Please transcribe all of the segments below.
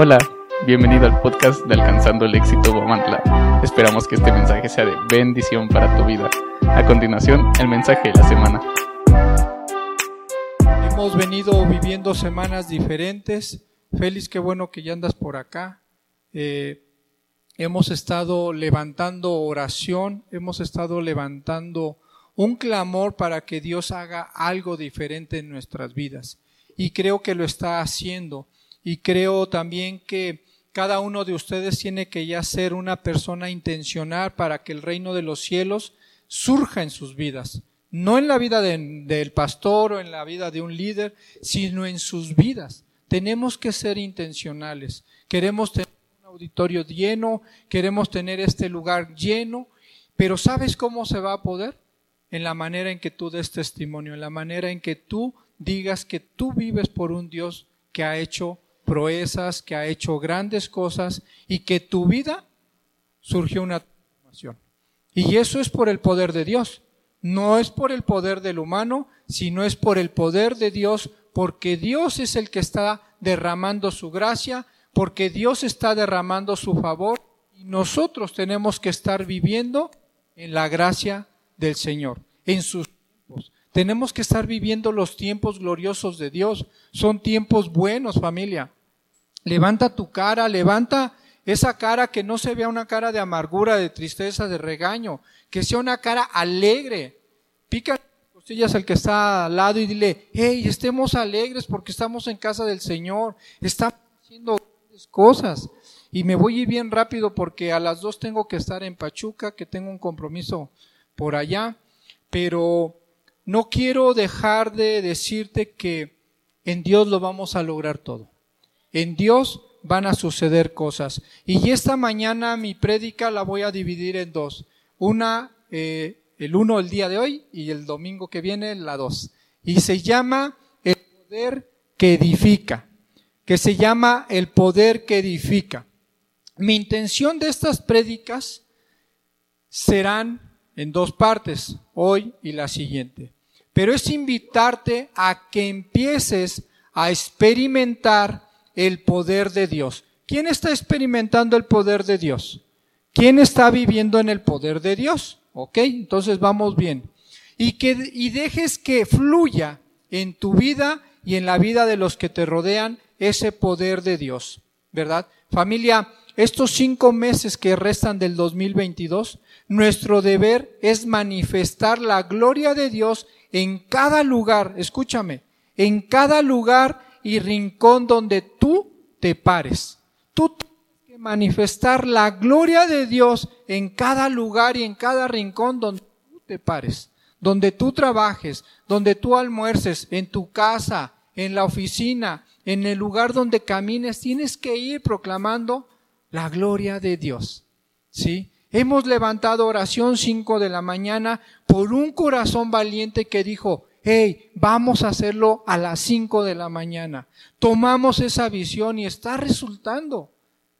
Hola, bienvenido al podcast de Alcanzando el Éxito Guamantla. Esperamos que este mensaje sea de bendición para tu vida. A continuación, el mensaje de la semana. Hemos venido viviendo semanas diferentes. Félix, qué bueno que ya andas por acá. Eh, hemos estado levantando oración, hemos estado levantando un clamor para que Dios haga algo diferente en nuestras vidas. Y creo que lo está haciendo. Y creo también que cada uno de ustedes tiene que ya ser una persona intencional para que el reino de los cielos surja en sus vidas. No en la vida del pastor o en la vida de un líder, sino en sus vidas. Tenemos que ser intencionales. Queremos tener un auditorio lleno, queremos tener este lugar lleno, pero ¿sabes cómo se va a poder? En la manera en que tú des testimonio, en la manera en que tú digas que tú vives por un Dios que ha hecho proezas, que ha hecho grandes cosas y que tu vida surgió una transformación. Y eso es por el poder de Dios. No es por el poder del humano, sino es por el poder de Dios, porque Dios es el que está derramando su gracia, porque Dios está derramando su favor y nosotros tenemos que estar viviendo en la gracia del Señor, en sus tiempos. Tenemos que estar viviendo los tiempos gloriosos de Dios. Son tiempos buenos, familia. Levanta tu cara, levanta esa cara que no se vea una cara de amargura, de tristeza, de regaño, que sea una cara alegre. Pica costillas al que está al lado y dile, hey, estemos alegres porque estamos en casa del Señor, estamos haciendo cosas. Y me voy a ir bien rápido porque a las dos tengo que estar en Pachuca, que tengo un compromiso por allá, pero no quiero dejar de decirte que en Dios lo vamos a lograr todo. En Dios van a suceder cosas. Y esta mañana mi prédica la voy a dividir en dos. Una, eh, el uno el día de hoy y el domingo que viene la dos. Y se llama el poder que edifica. Que se llama el poder que edifica. Mi intención de estas prédicas serán en dos partes, hoy y la siguiente. Pero es invitarte a que empieces a experimentar el poder de Dios. ¿Quién está experimentando el poder de Dios? ¿Quién está viviendo en el poder de Dios? ¿Ok? Entonces vamos bien. Y que y dejes que fluya en tu vida y en la vida de los que te rodean ese poder de Dios. ¿Verdad? Familia, estos cinco meses que restan del 2022, nuestro deber es manifestar la gloria de Dios en cada lugar, escúchame, en cada lugar y rincón donde tú te pares. Tú tienes que manifestar la gloria de Dios en cada lugar y en cada rincón donde tú te pares, donde tú trabajes, donde tú almuerces, en tu casa, en la oficina, en el lugar donde camines, tienes que ir proclamando la gloria de Dios. ¿Sí? Hemos levantado oración cinco de la mañana por un corazón valiente que dijo, hey, vamos a hacerlo a las 5 de la mañana. Tomamos esa visión y está resultando.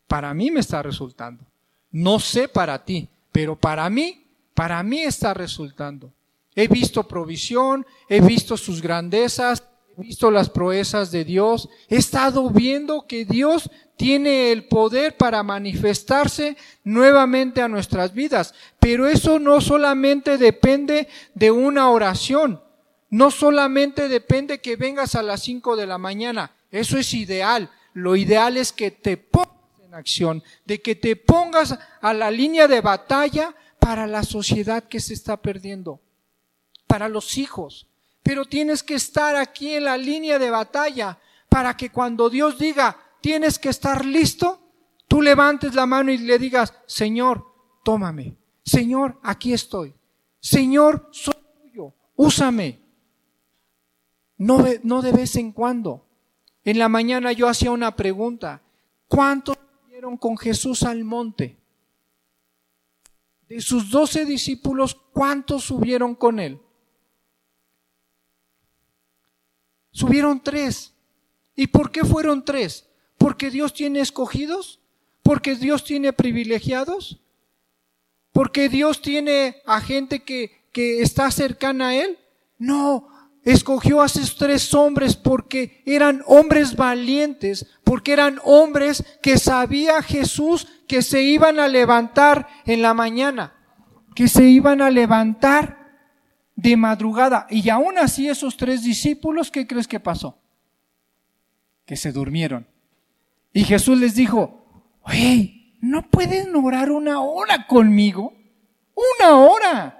Para mí me está resultando. No sé para ti, pero para mí, para mí está resultando. He visto provisión, he visto sus grandezas, he visto las proezas de Dios, he estado viendo que Dios tiene el poder para manifestarse nuevamente a nuestras vidas. Pero eso no solamente depende de una oración, no solamente depende que vengas a las 5 de la mañana, eso es ideal. Lo ideal es que te pongas en acción, de que te pongas a la línea de batalla para la sociedad que se está perdiendo, para los hijos. Pero tienes que estar aquí en la línea de batalla para que cuando Dios diga, tienes que estar listo, tú levantes la mano y le digas, Señor, tómame. Señor, aquí estoy. Señor, soy tuyo. Úsame. No de, no de vez en cuando. En la mañana yo hacía una pregunta. ¿Cuántos subieron con Jesús al monte? De sus doce discípulos, ¿cuántos subieron con él? Subieron tres. ¿Y por qué fueron tres? ¿Porque Dios tiene escogidos? ¿Porque Dios tiene privilegiados? ¿Porque Dios tiene a gente que, que está cercana a Él? No, escogió a esos tres hombres porque eran hombres valientes, porque eran hombres que sabía Jesús que se iban a levantar en la mañana, que se iban a levantar de madrugada. Y aún así esos tres discípulos, ¿qué crees que pasó? Que se durmieron. Y Jesús les dijo, oye, ¿no pueden orar una hora conmigo? Una hora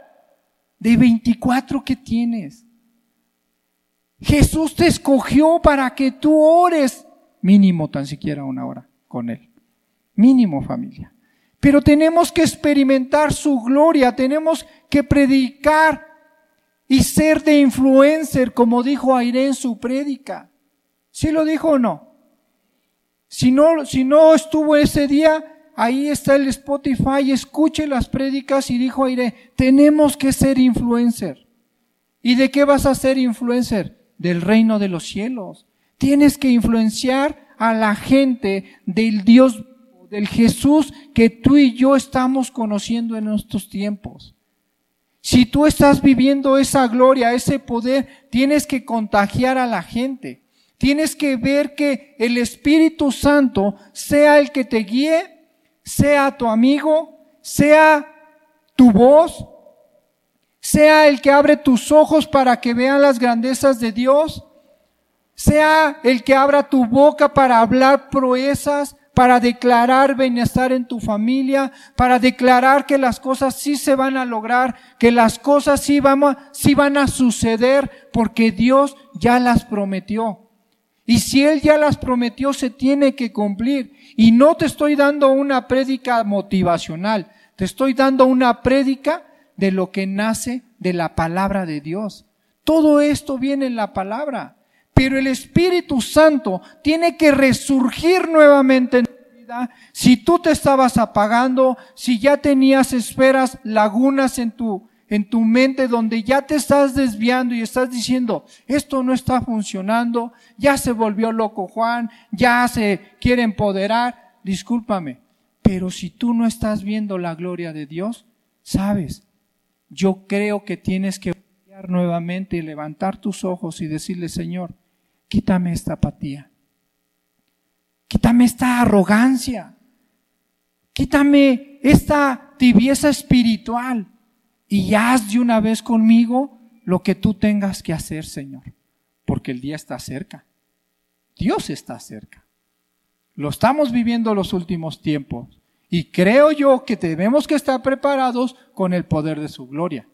de 24 que tienes. Jesús te escogió para que tú ores mínimo tan siquiera una hora con Él. Mínimo familia. Pero tenemos que experimentar su gloria, tenemos que predicar y ser de influencer, como dijo Aire en su prédica. ¿Sí lo dijo o no? Si no, si no estuvo ese día, ahí está el Spotify, escuche las prédicas y dijo Aire, tenemos que ser influencer. ¿Y de qué vas a ser influencer? Del reino de los cielos. Tienes que influenciar a la gente del Dios, del Jesús que tú y yo estamos conociendo en estos tiempos. Si tú estás viviendo esa gloria, ese poder, tienes que contagiar a la gente. Tienes que ver que el Espíritu Santo sea el que te guíe, sea tu amigo, sea tu voz, sea el que abre tus ojos para que vean las grandezas de Dios, sea el que abra tu boca para hablar proezas, para declarar bienestar en tu familia, para declarar que las cosas sí se van a lograr, que las cosas sí van a, suceder, porque Dios ya las prometió. Y si Él ya las prometió, se tiene que cumplir. Y no te estoy dando una prédica motivacional, te estoy dando una prédica de lo que nace de la palabra de Dios. Todo esto viene en la palabra. Pero el Espíritu Santo tiene que resurgir nuevamente en tu vida. Si tú te estabas apagando, si ya tenías esferas, lagunas en tu, en tu mente donde ya te estás desviando y estás diciendo, esto no está funcionando, ya se volvió loco Juan, ya se quiere empoderar, discúlpame. Pero si tú no estás viendo la gloria de Dios, sabes, yo creo que tienes que nuevamente y levantar tus ojos y decirle, Señor, quítame esta apatía, quítame esta arrogancia, quítame esta tibieza espiritual y haz de una vez conmigo lo que tú tengas que hacer, Señor, porque el día está cerca. Dios está cerca. Lo estamos viviendo los últimos tiempos. Y creo yo que debemos que estar preparados con el poder de su gloria.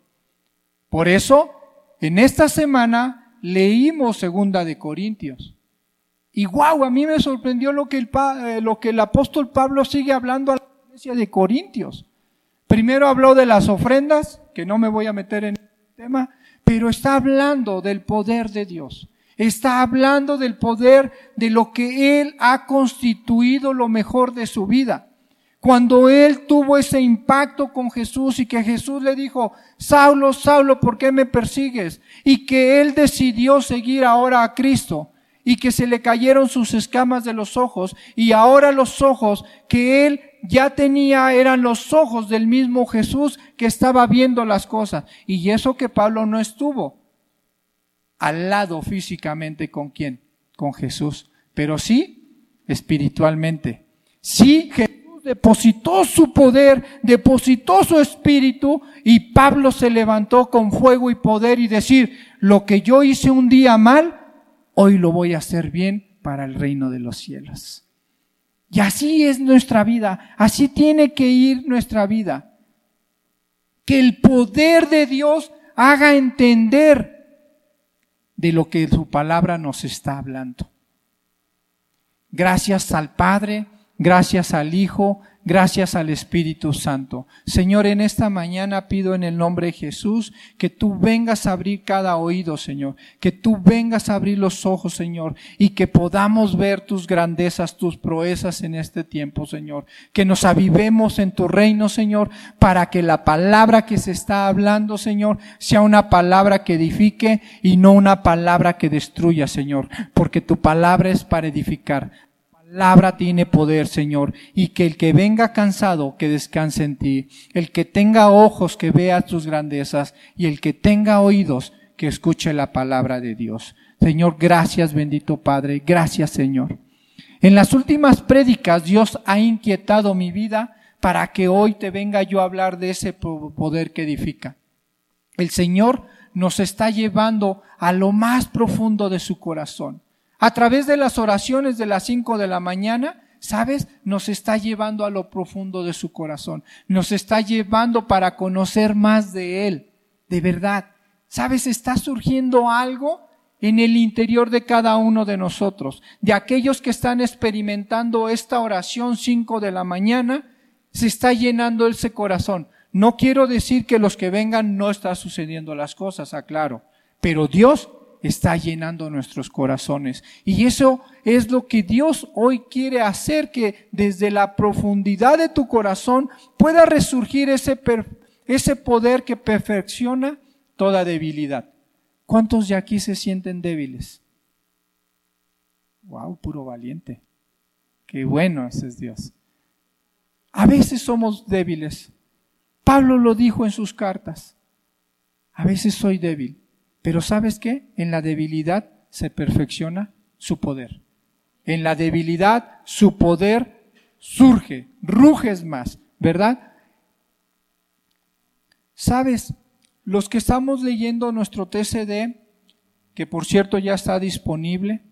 Por eso, en esta semana leímos segunda de Corintios. Y guau, a mí me sorprendió lo que el, eh, lo que el apóstol Pablo sigue hablando a la iglesia de Corintios. Primero habló de las ofrendas, que no me voy a meter en el tema, pero está hablando del poder de Dios. Está hablando del poder de lo que Él ha constituido lo mejor de su vida. Cuando él tuvo ese impacto con Jesús y que Jesús le dijo, Saulo, Saulo, ¿por qué me persigues? Y que él decidió seguir ahora a Cristo y que se le cayeron sus escamas de los ojos y ahora los ojos que él ya tenía eran los ojos del mismo Jesús que estaba viendo las cosas. Y eso que Pablo no estuvo al lado físicamente con quién, con Jesús, pero sí espiritualmente. Sí, Jesús depositó su poder, depositó su espíritu y Pablo se levantó con fuego y poder y decir, lo que yo hice un día mal, hoy lo voy a hacer bien para el reino de los cielos. Y así es nuestra vida, así tiene que ir nuestra vida. Que el poder de Dios haga entender de lo que su palabra nos está hablando. Gracias al Padre, Gracias al Hijo, gracias al Espíritu Santo. Señor, en esta mañana pido en el nombre de Jesús que tú vengas a abrir cada oído, Señor, que tú vengas a abrir los ojos, Señor, y que podamos ver tus grandezas, tus proezas en este tiempo, Señor. Que nos avivemos en tu reino, Señor, para que la palabra que se está hablando, Señor, sea una palabra que edifique y no una palabra que destruya, Señor, porque tu palabra es para edificar palabra tiene poder, Señor, y que el que venga cansado, que descanse en ti, el que tenga ojos, que vea tus grandezas, y el que tenga oídos, que escuche la palabra de Dios. Señor, gracias bendito Padre, gracias Señor. En las últimas prédicas Dios ha inquietado mi vida para que hoy te venga yo a hablar de ese poder que edifica. El Señor nos está llevando a lo más profundo de su corazón. A través de las oraciones de las cinco de la mañana, ¿sabes? Nos está llevando a lo profundo de su corazón. Nos está llevando para conocer más de Él. De verdad. ¿Sabes? Está surgiendo algo en el interior de cada uno de nosotros. De aquellos que están experimentando esta oración cinco de la mañana, se está llenando ese corazón. No quiero decir que los que vengan no está sucediendo las cosas, aclaro, pero Dios está llenando nuestros corazones. Y eso es lo que Dios hoy quiere hacer, que desde la profundidad de tu corazón pueda resurgir ese, ese poder que perfecciona toda debilidad. ¿Cuántos de aquí se sienten débiles? Wow, puro valiente. Qué bueno ese es Dios. A veces somos débiles. Pablo lo dijo en sus cartas. A veces soy débil. Pero ¿sabes qué? En la debilidad se perfecciona su poder. En la debilidad su poder surge, ruges más, ¿verdad? ¿Sabes? Los que estamos leyendo nuestro TCD, que por cierto ya está disponible,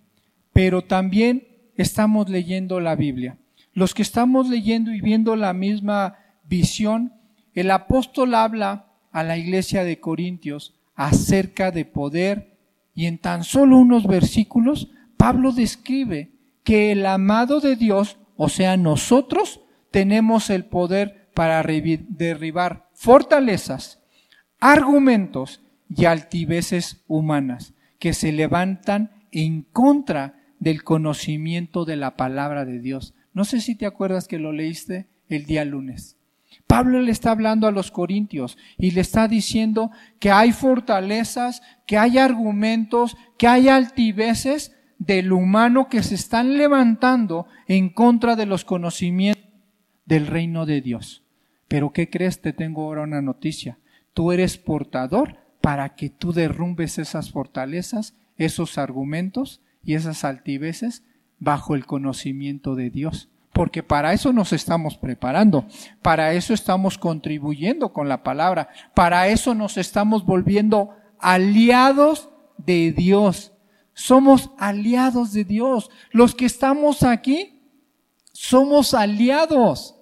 pero también estamos leyendo la Biblia. Los que estamos leyendo y viendo la misma visión, el apóstol habla a la iglesia de Corintios acerca de poder y en tan solo unos versículos Pablo describe que el amado de Dios, o sea, nosotros, tenemos el poder para derribar fortalezas, argumentos y altiveces humanas que se levantan en contra del conocimiento de la palabra de Dios. No sé si te acuerdas que lo leíste el día lunes. Pablo le está hablando a los corintios y le está diciendo que hay fortalezas, que hay argumentos, que hay altiveces del humano que se están levantando en contra de los conocimientos del reino de Dios. Pero ¿qué crees? Te tengo ahora una noticia. Tú eres portador para que tú derrumbes esas fortalezas, esos argumentos y esas altiveces bajo el conocimiento de Dios. Porque para eso nos estamos preparando, para eso estamos contribuyendo con la palabra, para eso nos estamos volviendo aliados de Dios. Somos aliados de Dios. Los que estamos aquí somos aliados.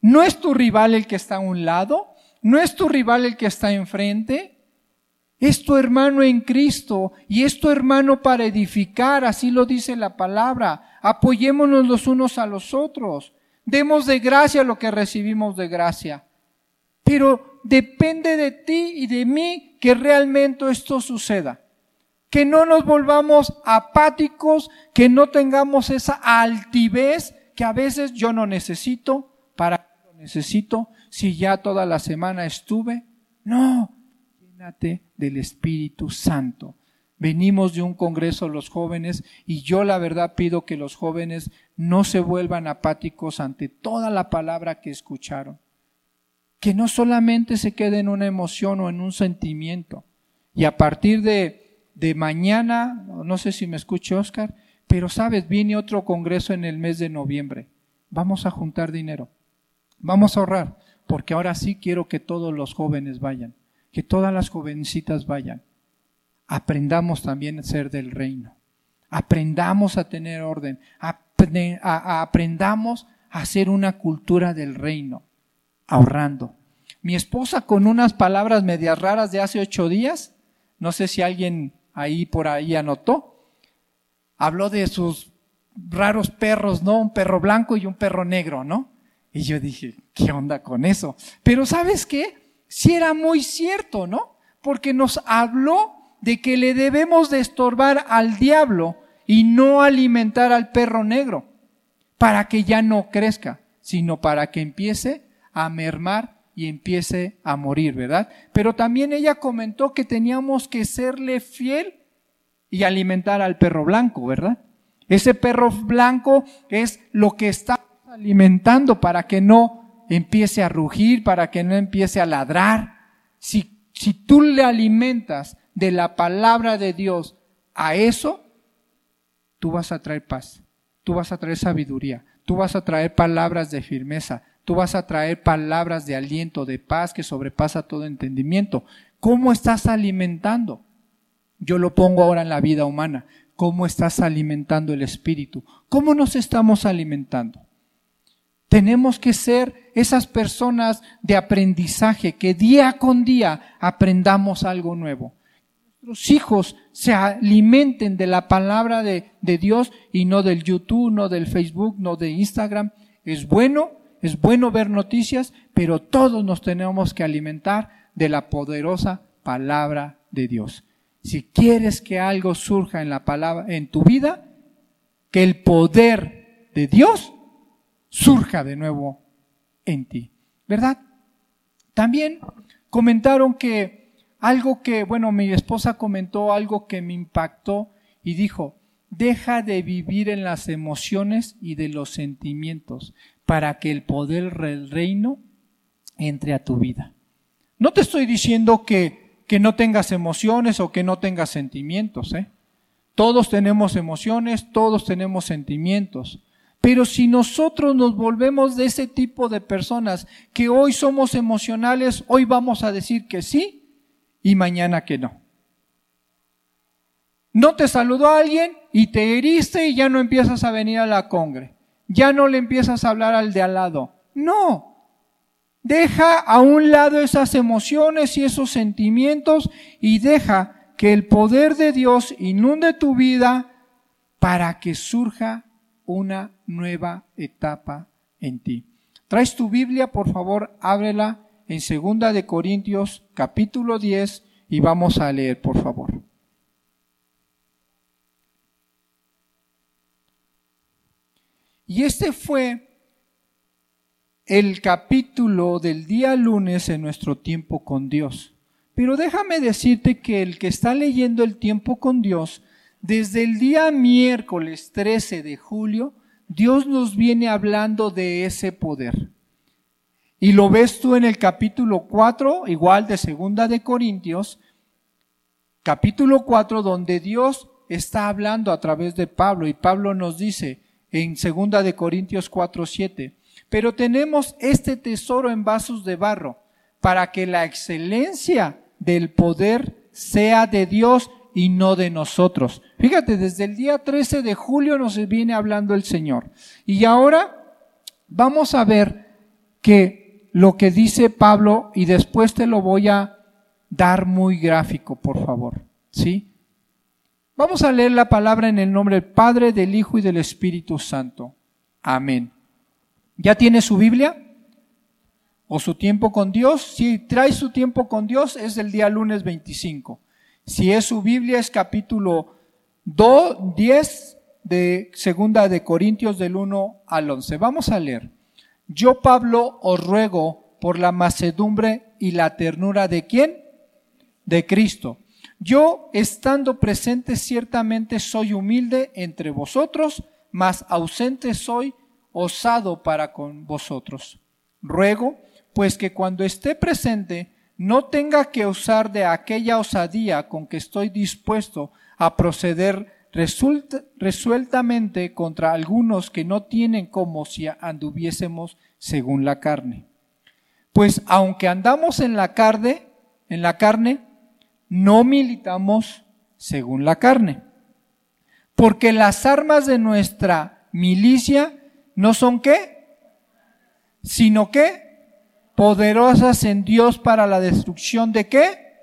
No es tu rival el que está a un lado, no es tu rival el que está enfrente, es tu hermano en Cristo y es tu hermano para edificar, así lo dice la palabra. Apoyémonos los unos a los otros. Demos de gracia lo que recibimos de gracia. Pero depende de ti y de mí que realmente esto suceda. Que no nos volvamos apáticos, que no tengamos esa altivez que a veces yo no necesito, para lo necesito, si ya toda la semana estuve. No, del Espíritu Santo. Venimos de un congreso los jóvenes y yo la verdad pido que los jóvenes no se vuelvan apáticos ante toda la palabra que escucharon. Que no solamente se quede en una emoción o en un sentimiento. Y a partir de, mañana, no sé si me escucha Oscar, pero sabes, viene otro congreso en el mes de noviembre. Vamos a juntar dinero. Vamos a ahorrar, porque ahora sí quiero que todos los jóvenes vayan que todas las jovencitas vayan. Aprendamos también a ser del reino. Aprendamos a tener orden. aprendamos a hacer una cultura del reino, ahorrando. Mi esposa con unas palabras medias raras de hace ocho días, no sé si alguien ahí por ahí anotó, habló de sus raros perros, ¿no? Un perro blanco y un perro negro, ¿no? Y yo dije, ¿qué onda con eso? Pero ¿sabes qué? Si era muy cierto, ¿no? Porque nos habló de que le debemos de estorbar al diablo y no alimentar al perro negro para que ya no crezca, sino para que empiece a mermar y empiece a morir, ¿verdad? Pero también ella comentó que teníamos que serle fiel y alimentar al perro blanco, ¿verdad? Ese perro blanco es lo que está alimentando para que no empiece a rugir, para que no empiece a ladrar. Si, si tú le alimentas de la palabra de Dios a eso, tú vas a traer paz, tú vas a traer sabiduría, tú vas a traer palabras de firmeza, tú vas a traer palabras de aliento, de paz que sobrepasa todo entendimiento. ¿Cómo estás alimentando? Yo lo pongo ahora en la vida humana. ¿Cómo estás alimentando el espíritu? ¿Cómo nos estamos alimentando? Tenemos que ser esas personas de aprendizaje que día con día aprendamos algo nuevo. Los hijos se alimenten de la palabra de, de, Dios y no del YouTube, no del Facebook, no de Instagram. Es bueno, es bueno ver noticias, pero todos nos tenemos que alimentar de la poderosa palabra de Dios. Si quieres que algo surja en la palabra, en tu vida, que el poder de Dios surja de nuevo en ti. ¿Verdad? También comentaron que algo que, bueno, mi esposa comentó algo que me impactó y dijo, deja de vivir en las emociones y de los sentimientos para que el poder del reino entre a tu vida. No te estoy diciendo que que no tengas emociones o que no tengas sentimientos. ¿eh? Todos tenemos emociones, todos tenemos sentimientos. Pero si nosotros nos volvemos de ese tipo de personas que hoy somos emocionales, hoy vamos a decir que sí y mañana que no. No te saludó alguien y te heriste y ya no empiezas a venir a la congre. Ya no le empiezas a hablar al de al lado. No, Deja a un lado esas emociones y esos sentimientos y deja que el poder de Dios inunde tu vida para que surja una nueva etapa en ti. Traes tu Biblia, por favor, ábrela en segunda de Corintios capítulo 10 y vamos a leer, por favor. Y este fue el capítulo del día lunes en nuestro tiempo con Dios. Pero déjame decirte que el que está leyendo el tiempo con Dios, desde el día miércoles 13 de julio, Dios nos viene hablando de ese poder. Y lo ves tú en el capítulo 4, igual de segunda de Corintios, capítulo 4, donde Dios está hablando a través de Pablo y Pablo nos dice en segunda de Corintios 4, 7, pero tenemos este tesoro en vasos de barro para que la excelencia del poder sea de Dios y no de nosotros. Fíjate, desde el día 13 de julio nos viene hablando el Señor. Y ahora vamos a ver que lo que dice Pablo y después te lo voy a dar muy gráfico, por favor. ¿Sí? Vamos a leer la palabra en el nombre del Padre, del Hijo y del Espíritu Santo. Amén. ¿Ya tiene su Biblia? ¿O su tiempo con Dios? Si trae su tiempo con Dios es el día lunes 25. Si es su Biblia es capítulo 2, 10 de segunda de Corintios del 1 al 11. Vamos a leer. Yo Pablo os ruego por la macedumbre y la ternura de quién? De Cristo. Yo, estando presente, ciertamente soy humilde entre vosotros, mas ausente soy osado para con vosotros. Ruego, pues que cuando esté presente no tenga que usar de aquella osadía con que estoy dispuesto a proceder resueltamente contra algunos que no tienen como si anduviésemos según la carne. Pues aunque andamos en la carne, en la carne, no militamos según la carne. Porque las armas de nuestra milicia no son qué, sino qué, poderosas en Dios para la destrucción de qué.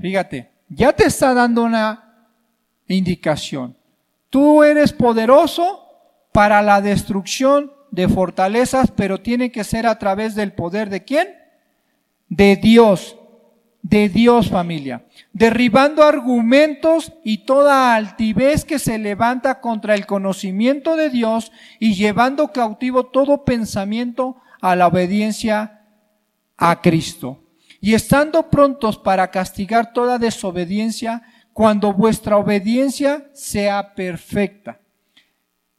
Fíjate, ya te está dando una indicación. Tú eres poderoso para la destrucción de fortalezas, pero tiene que ser a través del poder de quién? De Dios de Dios familia, derribando argumentos y toda altivez que se levanta contra el conocimiento de Dios y llevando cautivo todo pensamiento a la obediencia a Cristo. Y estando prontos para castigar toda desobediencia cuando vuestra obediencia sea perfecta.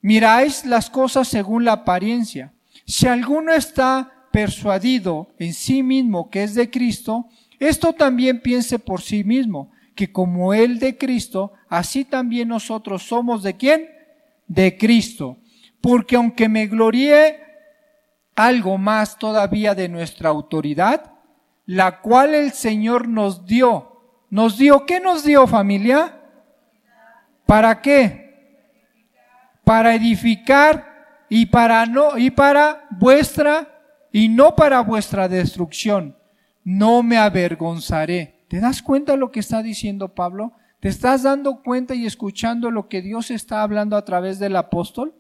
Miráis las cosas según la apariencia. Si alguno está persuadido en sí mismo que es de Cristo, esto también piense por sí mismo, que como Él de Cristo, así también nosotros somos de quién? De Cristo. Porque aunque me gloríe algo más todavía de nuestra autoridad, la cual el Señor nos dio. ¿Nos dio? ¿Qué nos dio familia? ¿Para qué? Para edificar y para no, y para vuestra, y no para vuestra destrucción. No me avergonzaré. ¿Te das cuenta de lo que está diciendo Pablo? ¿Te estás dando cuenta y escuchando lo que Dios está hablando a través del apóstol?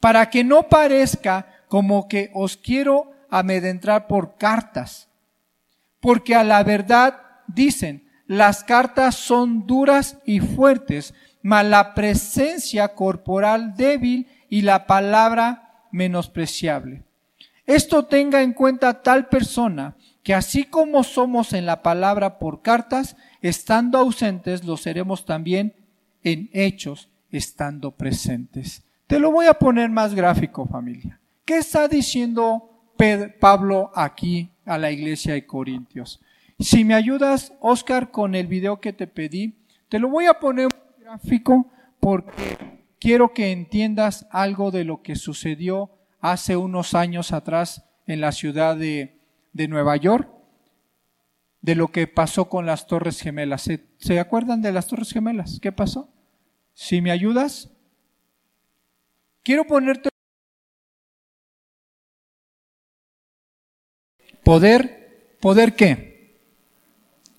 Para que no parezca como que os quiero amedrentar por cartas, porque a la verdad dicen, las cartas son duras y fuertes, mas la presencia corporal débil y la palabra menospreciable. Esto tenga en cuenta tal persona que así como somos en la palabra por cartas, estando ausentes, lo seremos también en hechos, estando presentes. Te lo voy a poner más gráfico, familia. ¿Qué está diciendo Pablo aquí a la iglesia de Corintios? Si me ayudas, Oscar, con el video que te pedí, te lo voy a poner gráfico porque quiero que entiendas algo de lo que sucedió hace unos años atrás en la ciudad de, de Nueva York, de lo que pasó con las Torres Gemelas. ¿Se, ¿Se, acuerdan de las Torres Gemelas? ¿Qué pasó? Si me ayudas, quiero ponerte poder, poder qué?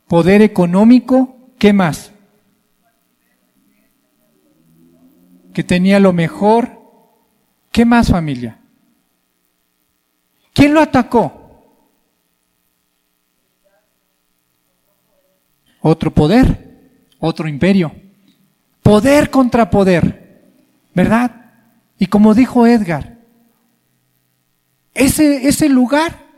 Poder económico, ¿qué más? Que tenía lo mejor. ¿Qué más familia? ¿Quién lo atacó? Otro poder, otro imperio. Poder contra poder, ¿verdad? Y como dijo Edgar, ese, ese lugar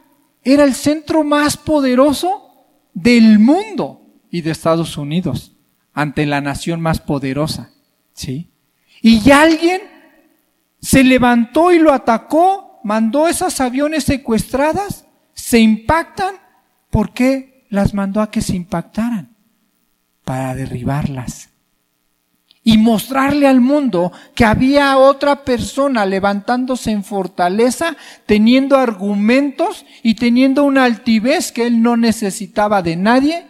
era el centro más poderoso del mundo y de Estados Unidos ante la nación más poderosa. ¿Sí? Y alguien se levantó y lo atacó, mandó esas aviones secuestradas, se impactan. ¿Por qué las mandó a que se impactaran? Para derribarlas y mostrarle al mundo que había otra persona levantándose en fortaleza, teniendo argumentos y teniendo una altivez que él no necesitaba de nadie.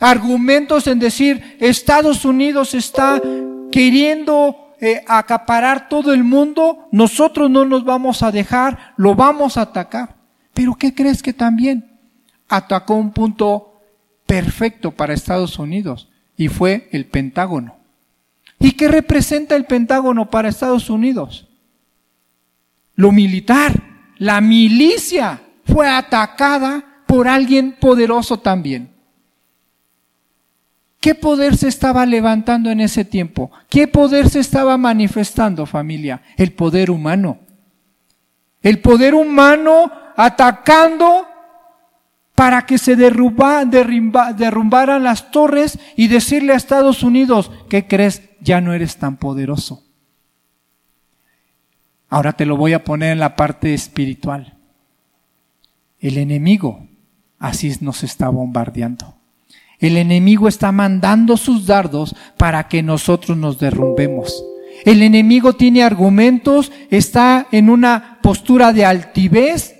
Argumentos en decir, Estados Unidos está queriendo eh, acaparar todo el mundo, nosotros no nos vamos a dejar, lo vamos a atacar. Pero ¿qué crees que también atacó un punto perfecto para Estados Unidos? Y fue el Pentágono. ¿Y qué representa el Pentágono para Estados Unidos? Lo militar, la milicia fue atacada por alguien poderoso también. ¿Qué poder se estaba levantando en ese tiempo? ¿Qué poder se estaba manifestando, familia? El poder humano. El poder humano atacando para que se derrumbaran las torres y decirle a Estados Unidos, ¿qué crees? Ya no eres tan poderoso. Ahora te lo voy a poner en la parte espiritual. El enemigo así nos está bombardeando. El enemigo está mandando sus dardos para que nosotros nos derrumbemos. El enemigo tiene argumentos, está en una postura de altivez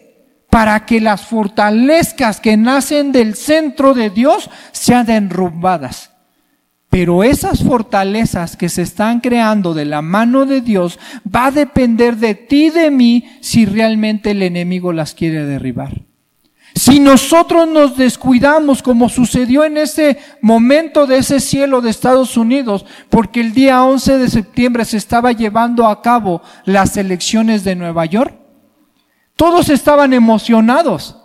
para que las fortalezas que nacen del centro de Dios sean derrumbadas. Pero esas fortalezas que se están creando de la mano de Dios va a depender de ti y de mí si realmente el enemigo las quiere derribar. Si nosotros nos descuidamos como sucedió en ese momento de ese cielo de Estados Unidos, porque el día 11 de septiembre se estaba llevando a cabo las elecciones de Nueva York, todos estaban emocionados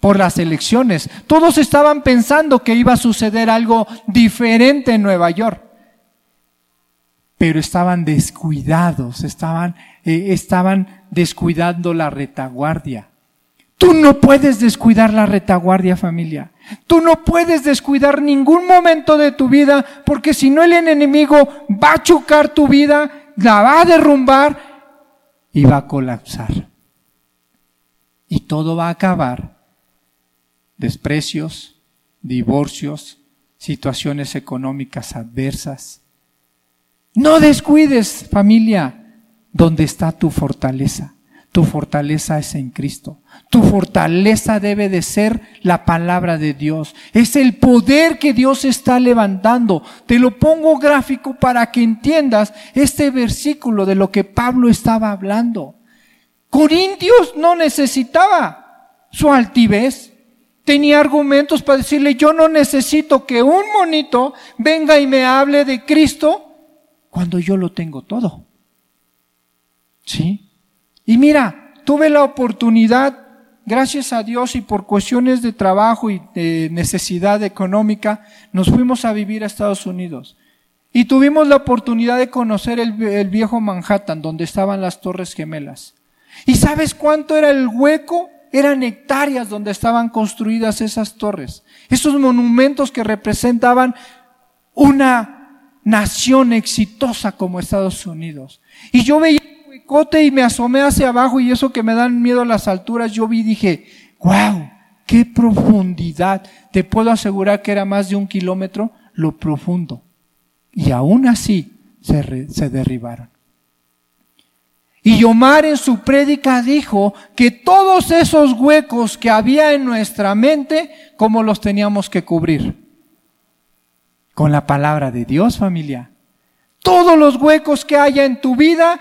por las elecciones. Todos estaban pensando que iba a suceder algo diferente en Nueva York. Pero estaban descuidados, estaban, eh, estaban descuidando la retaguardia. Tú no puedes descuidar la retaguardia familia. Tú no puedes descuidar ningún momento de tu vida porque si no el enemigo va a chocar tu vida, la va a derrumbar y va a colapsar. Y todo va a acabar desprecios, divorcios, situaciones económicas adversas. No descuides, familia, donde está tu fortaleza. Tu fortaleza es en Cristo. Tu fortaleza debe de ser la palabra de Dios. Es el poder que Dios está levantando. Te lo pongo gráfico para que entiendas este versículo de lo que Pablo estaba hablando. Corintios no necesitaba su altivez. Tenía argumentos para decirle, yo no necesito que un monito venga y me hable de Cristo cuando yo lo tengo todo. ¿Sí? Y mira, tuve la oportunidad, gracias a Dios y por cuestiones de trabajo y de necesidad económica, nos fuimos a vivir a Estados Unidos. Y tuvimos la oportunidad de conocer el, viejo Manhattan, donde estaban las Torres Gemelas. ¿Y sabes cuánto era el hueco? Eran hectáreas donde estaban construidas esas torres. Esos monumentos que representaban una nación exitosa como Estados Unidos. Y yo veía cote y me asomé hacia abajo y eso que me dan miedo a las alturas, yo vi y dije, wow, qué profundidad. Te puedo asegurar que era más de un kilómetro lo profundo. Y aún así se derribaron. Y Omar en su prédica dijo que todos esos huecos que había en nuestra mente, ¿cómo los teníamos que cubrir? Con la palabra de Dios, familia. Todos los huecos que haya en tu vida,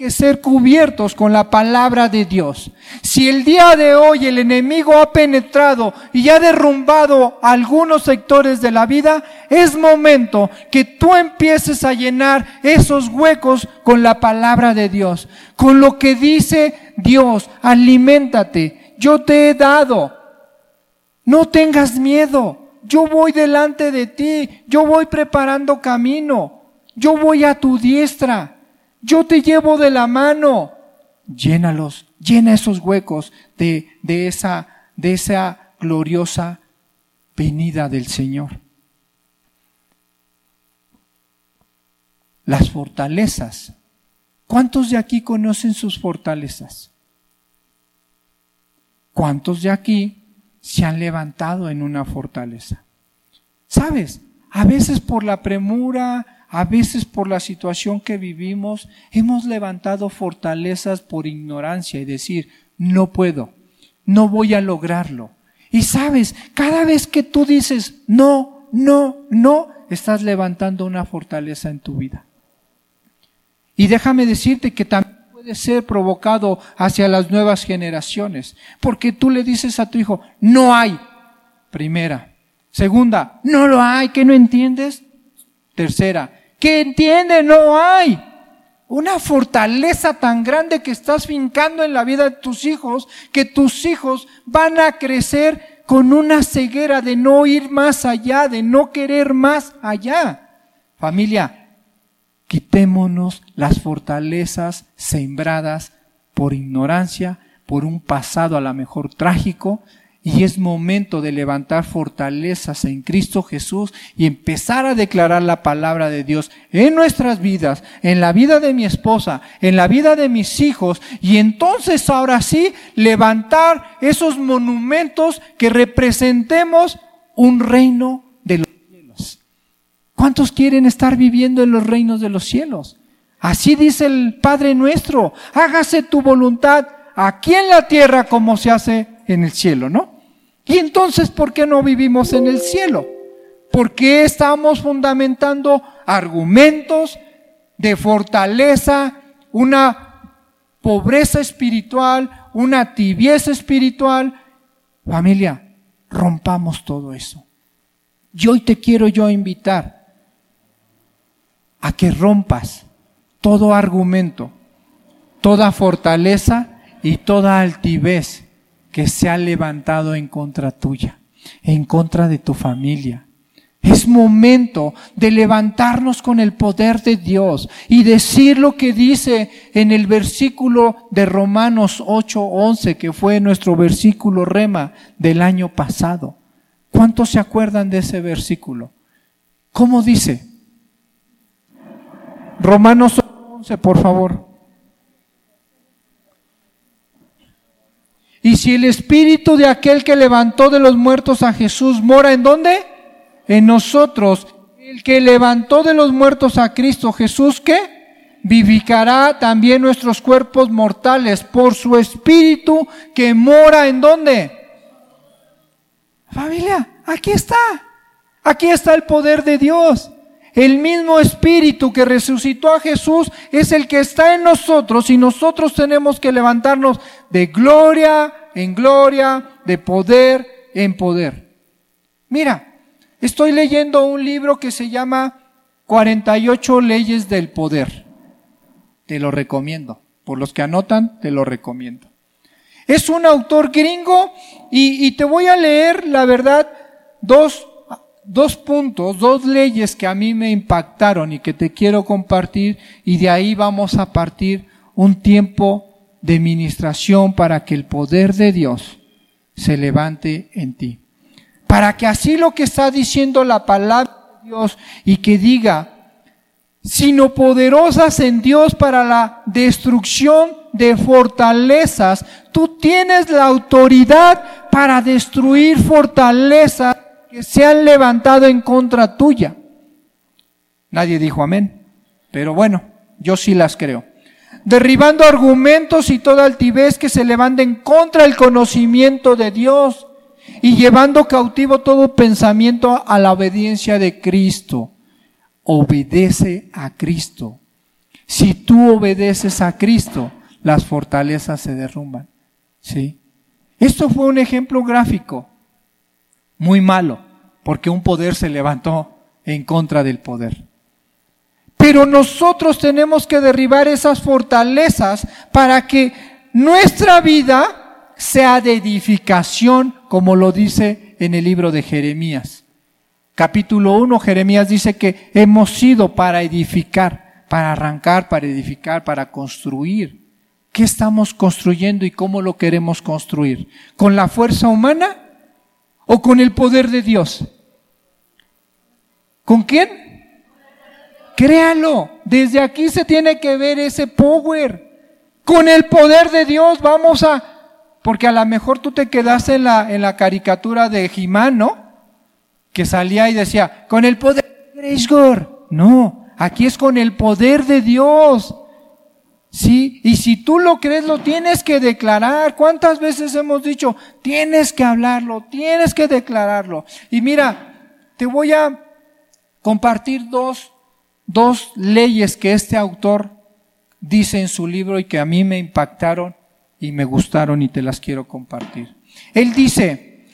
que ser cubiertos con la palabra de Dios. Si el día de hoy el enemigo ha penetrado y ha derrumbado algunos sectores de la vida, es momento que tú empieces a llenar esos huecos con la palabra de Dios, con lo que dice Dios, aliméntate, yo te he dado, no tengas miedo, yo voy delante de ti, yo voy preparando camino, yo voy a tu diestra. Yo te llevo de la mano. Llénalos, llena esos huecos de, de, esa, de esa gloriosa venida del Señor. Las fortalezas. ¿Cuántos de aquí conocen sus fortalezas? ¿Cuántos de aquí se han levantado en una fortaleza? ¿Sabes? A veces por la premura, a veces por la situación que vivimos, hemos levantado fortalezas por ignorancia y decir, no puedo, no voy a lograrlo. Y sabes, cada vez que tú dices, no, no, no, estás levantando una fortaleza en tu vida. Y déjame decirte que también puede ser provocado hacia las nuevas generaciones, porque tú le dices a tu hijo, no hay. Primera. Segunda, no lo hay, que no entiendes. Tercera, que entiende, no hay. Una fortaleza tan grande que estás fincando en la vida de tus hijos, que tus hijos van a crecer con una ceguera de no ir más allá, de no querer más allá. Familia, quitémonos las fortalezas sembradas por ignorancia, por un pasado a lo mejor trágico, y es momento de levantar fortalezas en Cristo Jesús y empezar a declarar la palabra de Dios en nuestras vidas, en la vida de mi esposa, en la vida de mis hijos. Y entonces ahora sí levantar esos monumentos que representemos un reino de los cielos. ¿Cuántos quieren estar viviendo en los reinos de los cielos? Así dice el Padre nuestro, hágase tu voluntad aquí en la tierra como se hace en el cielo, ¿no? Y entonces, ¿por qué no vivimos en el cielo? ¿Por qué estamos fundamentando argumentos de fortaleza, una pobreza espiritual, una tibieza espiritual? Familia, rompamos todo eso. Y hoy te quiero yo invitar a que rompas todo argumento, toda fortaleza y toda altivez que se ha levantado en contra tuya, en contra de tu familia. Es momento de levantarnos con el poder de Dios y decir lo que dice en el versículo de Romanos 8:11, que fue nuestro versículo rema del año pasado. ¿Cuántos se acuerdan de ese versículo? ¿Cómo dice? Romanos 11, por favor. Y si el espíritu de aquel que levantó de los muertos a Jesús mora en dónde? en nosotros, el que levantó de los muertos a Cristo Jesús, ¿qué? Vivificará también nuestros cuerpos mortales por su espíritu que mora en dónde? Familia, aquí está. Aquí está el poder de Dios. El mismo espíritu que resucitó a Jesús es el que está en nosotros y nosotros tenemos que levantarnos de gloria en gloria, de poder en poder. Mira, estoy leyendo un libro que se llama 48 leyes del poder. Te lo recomiendo. Por los que anotan, te lo recomiendo. Es un autor gringo y, y te voy a leer, la verdad, dos dos puntos, dos leyes que a mí me impactaron y que te quiero compartir y de ahí vamos a partir un tiempo de ministración para que el poder de Dios se levante en ti. Para que así lo que está diciendo la palabra de Dios y que diga, sino poderosas en Dios para la destrucción de fortalezas, tú tienes la autoridad para destruir fortalezas que se han levantado en contra tuya. Nadie dijo amén, pero bueno, yo sí las creo. Derribando argumentos y toda altivez que se levanten contra el conocimiento de Dios y llevando cautivo todo pensamiento a la obediencia de Cristo. Obedece a Cristo. Si tú obedeces a Cristo, las fortalezas se derrumban. ¿Sí? Esto fue un ejemplo gráfico muy malo, porque un poder se levantó en contra del poder. Pero nosotros tenemos que derribar esas fortalezas para que nuestra vida sea de edificación, como lo dice en el libro de Jeremías. Capítulo 1, Jeremías dice que hemos sido para edificar, para arrancar, para edificar, para construir. ¿Qué estamos construyendo y cómo lo queremos construir? ¿Con la fuerza humana? O con el poder de Dios? ¿Con quién? Créalo, desde aquí se tiene que ver ese power. Con el poder de Dios vamos a... Porque a lo mejor tú te quedaste en la, en la caricatura de Jimán, ¿no? Que salía y decía, con el poder de Grace No, aquí es con el poder de Dios. Sí, y si tú lo crees, lo tienes que declarar. ¿Cuántas veces hemos dicho, tienes que hablarlo, tienes que declararlo? Y mira, te voy a compartir dos, dos leyes que este autor dice en su libro y que a mí me impactaron y me gustaron y te las quiero compartir. Él dice,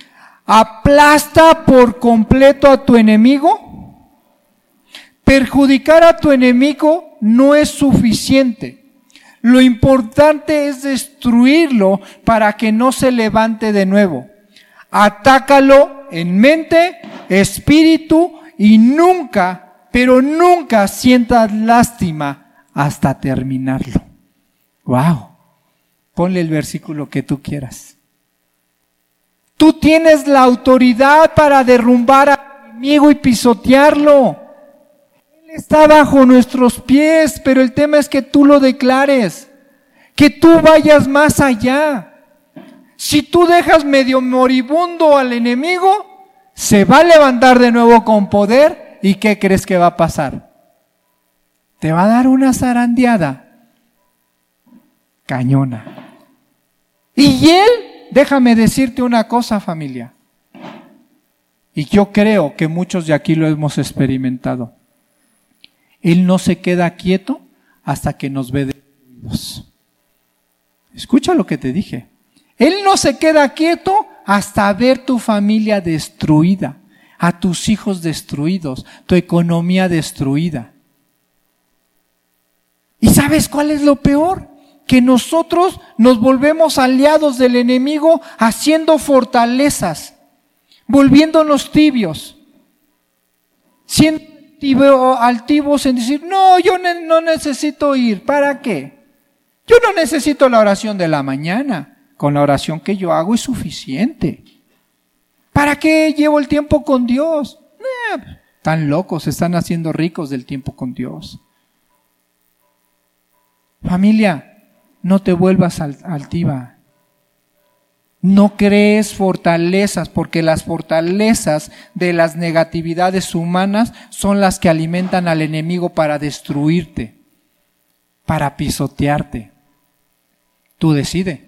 aplasta por completo a tu enemigo. Perjudicar a tu enemigo no es suficiente. Lo importante es destruirlo para que no se levante de nuevo. Atácalo en mente, espíritu y nunca, pero nunca sientas lástima hasta terminarlo. Wow. Ponle el versículo que tú quieras. Tú tienes la autoridad para derrumbar al enemigo y pisotearlo está bajo nuestros pies, pero el tema es que tú lo declares, que tú vayas más allá. Si tú dejas medio moribundo al enemigo, se va a levantar de nuevo con poder y ¿qué crees que va a pasar? Te va a dar una zarandeada cañona. Y él, déjame decirte una cosa familia, y yo creo que muchos de aquí lo hemos experimentado. Él no se queda quieto hasta que nos ve destruidos. Escucha lo que te dije. Él no se queda quieto hasta ver tu familia destruida, a tus hijos destruidos, tu economía destruida. ¿Y sabes cuál es lo peor? Que nosotros nos volvemos aliados del enemigo haciendo fortalezas, volviéndonos tibios, siendo altivos en decir, no, yo no necesito ir. ¿Para qué? Yo no necesito la oración de la mañana. Con la oración que yo hago es suficiente. ¿Para qué llevo el tiempo con Dios? Eh, tan locos, están haciendo ricos del tiempo con Dios. Familia, no te vuelvas altiva. No crees fortalezas, porque las fortalezas de las negatividades humanas son las que alimentan al enemigo para destruirte, para pisotearte. Tú decides.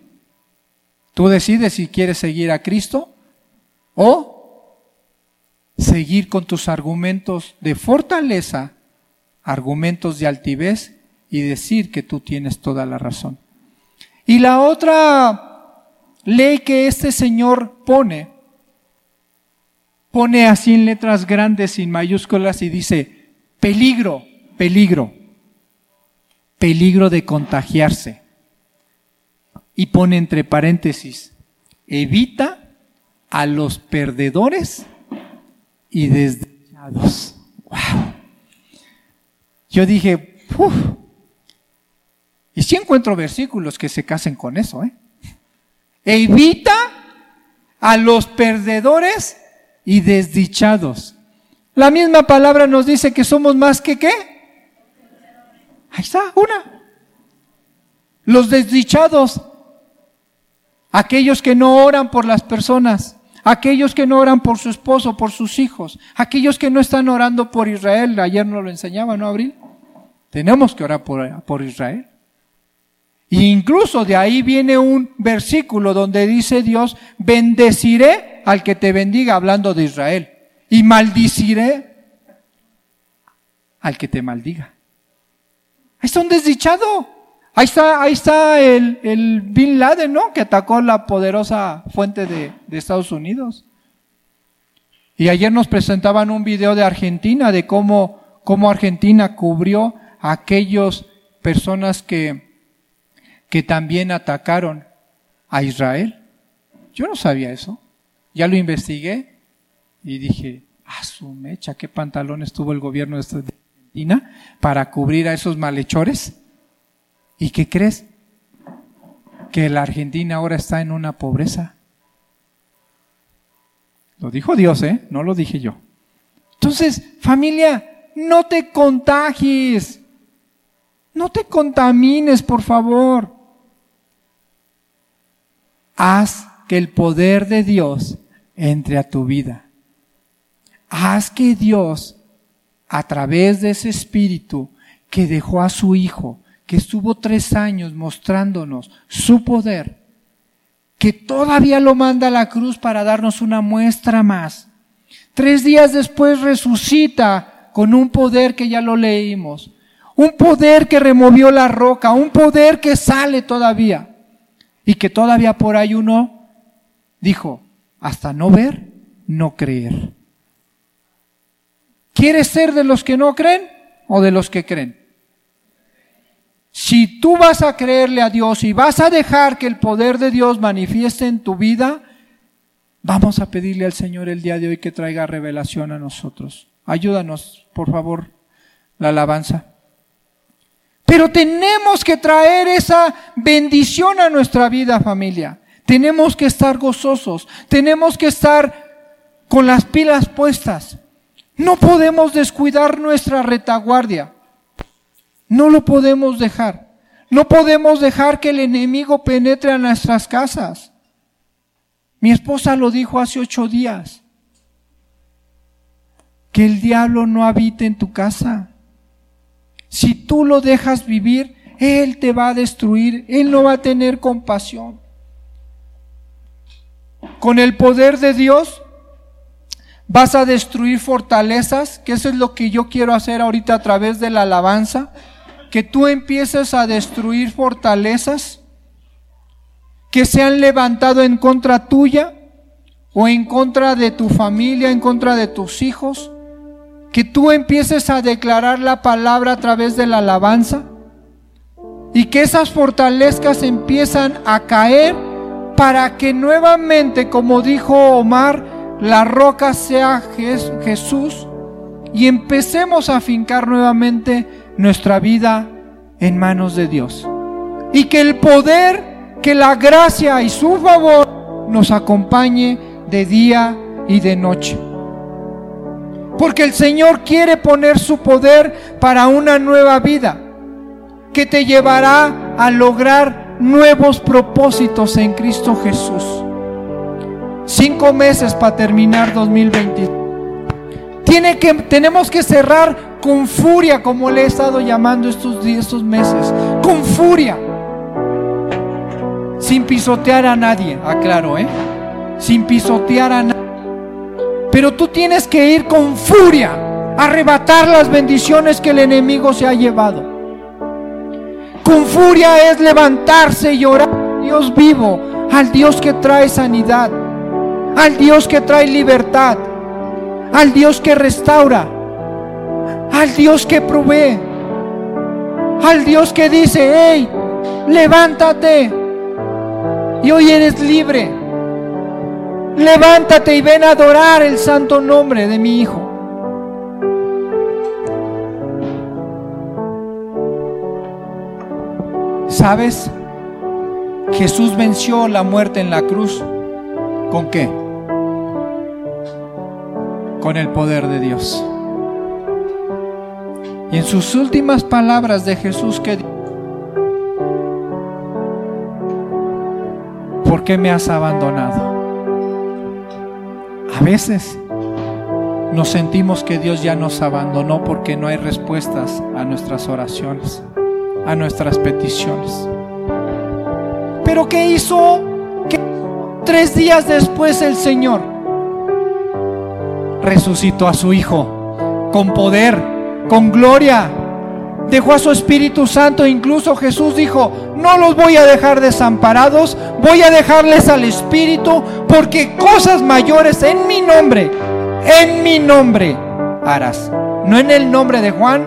Tú decides si quieres seguir a Cristo o seguir con tus argumentos de fortaleza, argumentos de altivez y decir que tú tienes toda la razón. Y la otra ley que este Señor pone, pone así en letras grandes, sin mayúsculas, y dice, peligro, peligro, peligro de contagiarse. Y pone entre paréntesis, evita a los perdedores y desdichados. Wow. Yo dije, uff. Y sí encuentro versículos que se casen con eso, ¿eh? Evita a los perdedores y desdichados. La misma palabra nos dice que somos más que qué. Ahí está, una. Los desdichados, aquellos que no oran por las personas, aquellos que no oran por su esposo, por sus hijos, aquellos que no están orando por Israel. Ayer nos lo enseñaba, ¿no, Abril? Tenemos que orar por, por Israel. Y incluso de ahí viene un versículo donde dice Dios, bendeciré al que te bendiga, hablando de Israel, y maldiciré al que te maldiga. Ahí está un desdichado. Ahí está, ahí está el, el Bin Laden, ¿no? Que atacó la poderosa fuente de, de Estados Unidos. Y ayer nos presentaban un video de Argentina, de cómo, cómo Argentina cubrió a aquellas personas que, que también atacaron a Israel. Yo no sabía eso. Ya lo investigué y dije, a su mecha, qué pantalones tuvo el gobierno de Argentina para cubrir a esos malhechores. ¿Y qué crees? Que la Argentina ahora está en una pobreza. Lo dijo Dios, ¿eh? No lo dije yo. Entonces, familia, no te contagies. No te contamines, por favor haz que el poder de Dios entre a tu vida. Haz que Dios, a través de ese espíritu que dejó a su Hijo, que estuvo tres años mostrándonos su poder, que todavía lo manda a la cruz para darnos una muestra más. Tres días después resucita con un poder que ya lo leímos, un poder que removió la roca, un poder que sale todavía y que todavía por ahí uno dijo, hasta no ver, no creer. ¿Quieres ser de los que no creen o de los que creen? Si tú vas a creerle a Dios y vas a dejar que el poder de Dios manifieste en tu vida, vamos a pedirle al Señor el día de hoy que traiga revelación a nosotros. Ayúdanos, por favor, la alabanza. Pero tenemos que traer esa bendición a nuestra vida, familia. Tenemos que estar gozosos, tenemos que estar con las pilas puestas. No podemos descuidar nuestra retaguardia. No lo podemos dejar. No podemos dejar que el enemigo penetre a nuestras casas. Mi esposa lo dijo hace ocho días. Que el diablo no habite en tu casa. Si tú lo dejas vivir, Él te va a destruir, Él no va a tener compasión. Con el poder de Dios vas a destruir fortalezas, que eso es lo que yo quiero hacer ahorita a través de la alabanza, que tú empieces a destruir fortalezas que se han levantado en contra tuya o en contra de tu familia, en contra de tus hijos que tú empieces a declarar la palabra a través de la alabanza y que esas fortalezas empiezan a caer para que nuevamente, como dijo Omar, la roca sea Jesús y empecemos a fincar nuevamente nuestra vida en manos de Dios. Y que el poder, que la gracia y su favor nos acompañe de día y de noche. Porque el Señor quiere poner su poder para una nueva vida que te llevará a lograr nuevos propósitos en Cristo Jesús. Cinco meses para terminar 2020. Tiene que, tenemos que cerrar con furia, como le he estado llamando estos estos meses. Con furia. Sin pisotear a nadie, aclaro, ¿eh? Sin pisotear a nadie. Pero tú tienes que ir con furia, arrebatar las bendiciones que el enemigo se ha llevado. Con furia es levantarse y orar Dios vivo, al Dios que trae sanidad, al Dios que trae libertad, al Dios que restaura, al Dios que provee, al Dios que dice, hey, levántate y hoy eres libre. Levántate y ven a adorar el santo nombre de mi Hijo. ¿Sabes? Jesús venció la muerte en la cruz. ¿Con qué? Con el poder de Dios. Y en sus últimas palabras de Jesús que ¿Por qué me has abandonado? A veces nos sentimos que Dios ya nos abandonó porque no hay respuestas a nuestras oraciones, a nuestras peticiones. Pero ¿qué hizo? Tres días después el Señor resucitó a su Hijo con poder, con gloria. Dejó a su Espíritu Santo. Incluso Jesús dijo, no los voy a dejar desamparados, voy a dejarles al Espíritu, porque cosas mayores en mi nombre, en mi nombre harás. No en el nombre de Juan,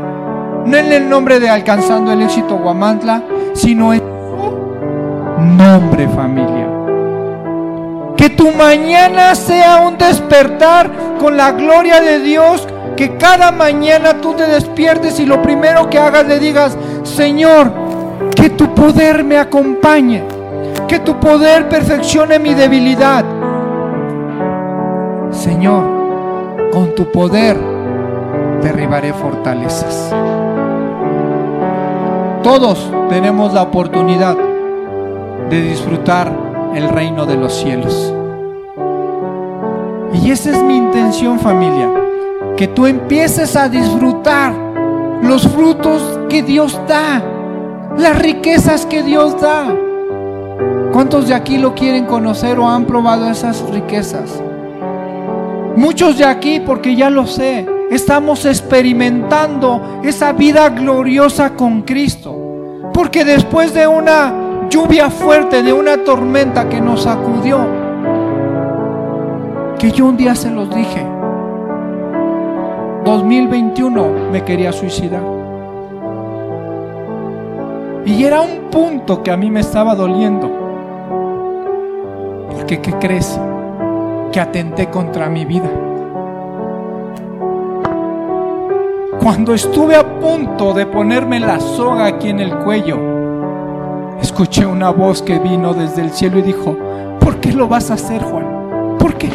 no en el nombre de Alcanzando el Éxito Guamantla, sino en su nombre familia. Que tu mañana sea un despertar con la gloria de Dios. Que cada mañana tú te despiertes y lo primero que hagas le digas, Señor, que tu poder me acompañe. Que tu poder perfeccione mi debilidad. Señor, con tu poder derribaré fortalezas. Todos tenemos la oportunidad de disfrutar el reino de los cielos. Y esa es mi intención familia, que tú empieces a disfrutar los frutos que Dios da, las riquezas que Dios da. ¿Cuántos de aquí lo quieren conocer o han probado esas riquezas? Muchos de aquí, porque ya lo sé, estamos experimentando esa vida gloriosa con Cristo. Porque después de una lluvia fuerte, de una tormenta que nos sacudió, que yo un día se los dije, 2021 me quería suicidar. Y era un punto que a mí me estaba doliendo. Porque, ¿qué crees? Que atenté contra mi vida. Cuando estuve a punto de ponerme la soga aquí en el cuello, escuché una voz que vino desde el cielo y dijo, ¿por qué lo vas a hacer, Juan? ¿Por qué?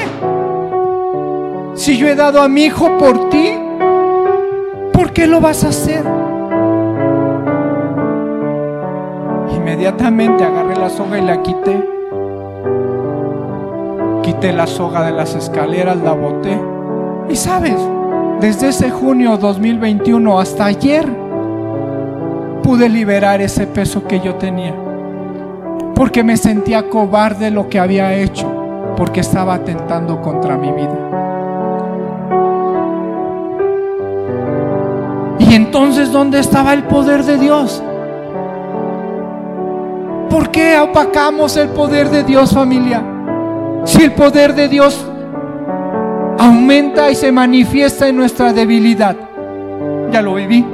Si yo he dado a mi hijo por ti, ¿por qué lo vas a hacer? Inmediatamente agarré la soga y la quité. Quité la soga de las escaleras, la boté. Y sabes, desde ese junio 2021 hasta ayer, pude liberar ese peso que yo tenía. Porque me sentía cobarde lo que había hecho, porque estaba atentando contra mi vida. Entonces, ¿dónde estaba el poder de Dios? ¿Por qué opacamos el poder de Dios, familia? Si el poder de Dios aumenta y se manifiesta en nuestra debilidad. Ya lo viví.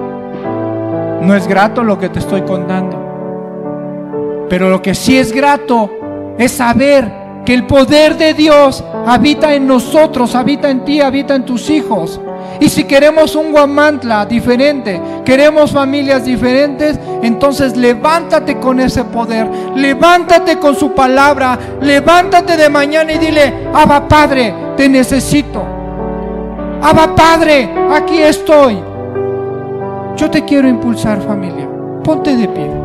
No es grato lo que te estoy contando. Pero lo que sí es grato es saber que el poder de Dios habita en nosotros, habita en ti, habita en tus hijos. Y si queremos un Guamantla diferente, queremos familias diferentes, entonces levántate con ese poder, levántate con su palabra, levántate de mañana y dile, Abba Padre, te necesito. Abba Padre, aquí estoy. Yo te quiero impulsar familia. Ponte de pie.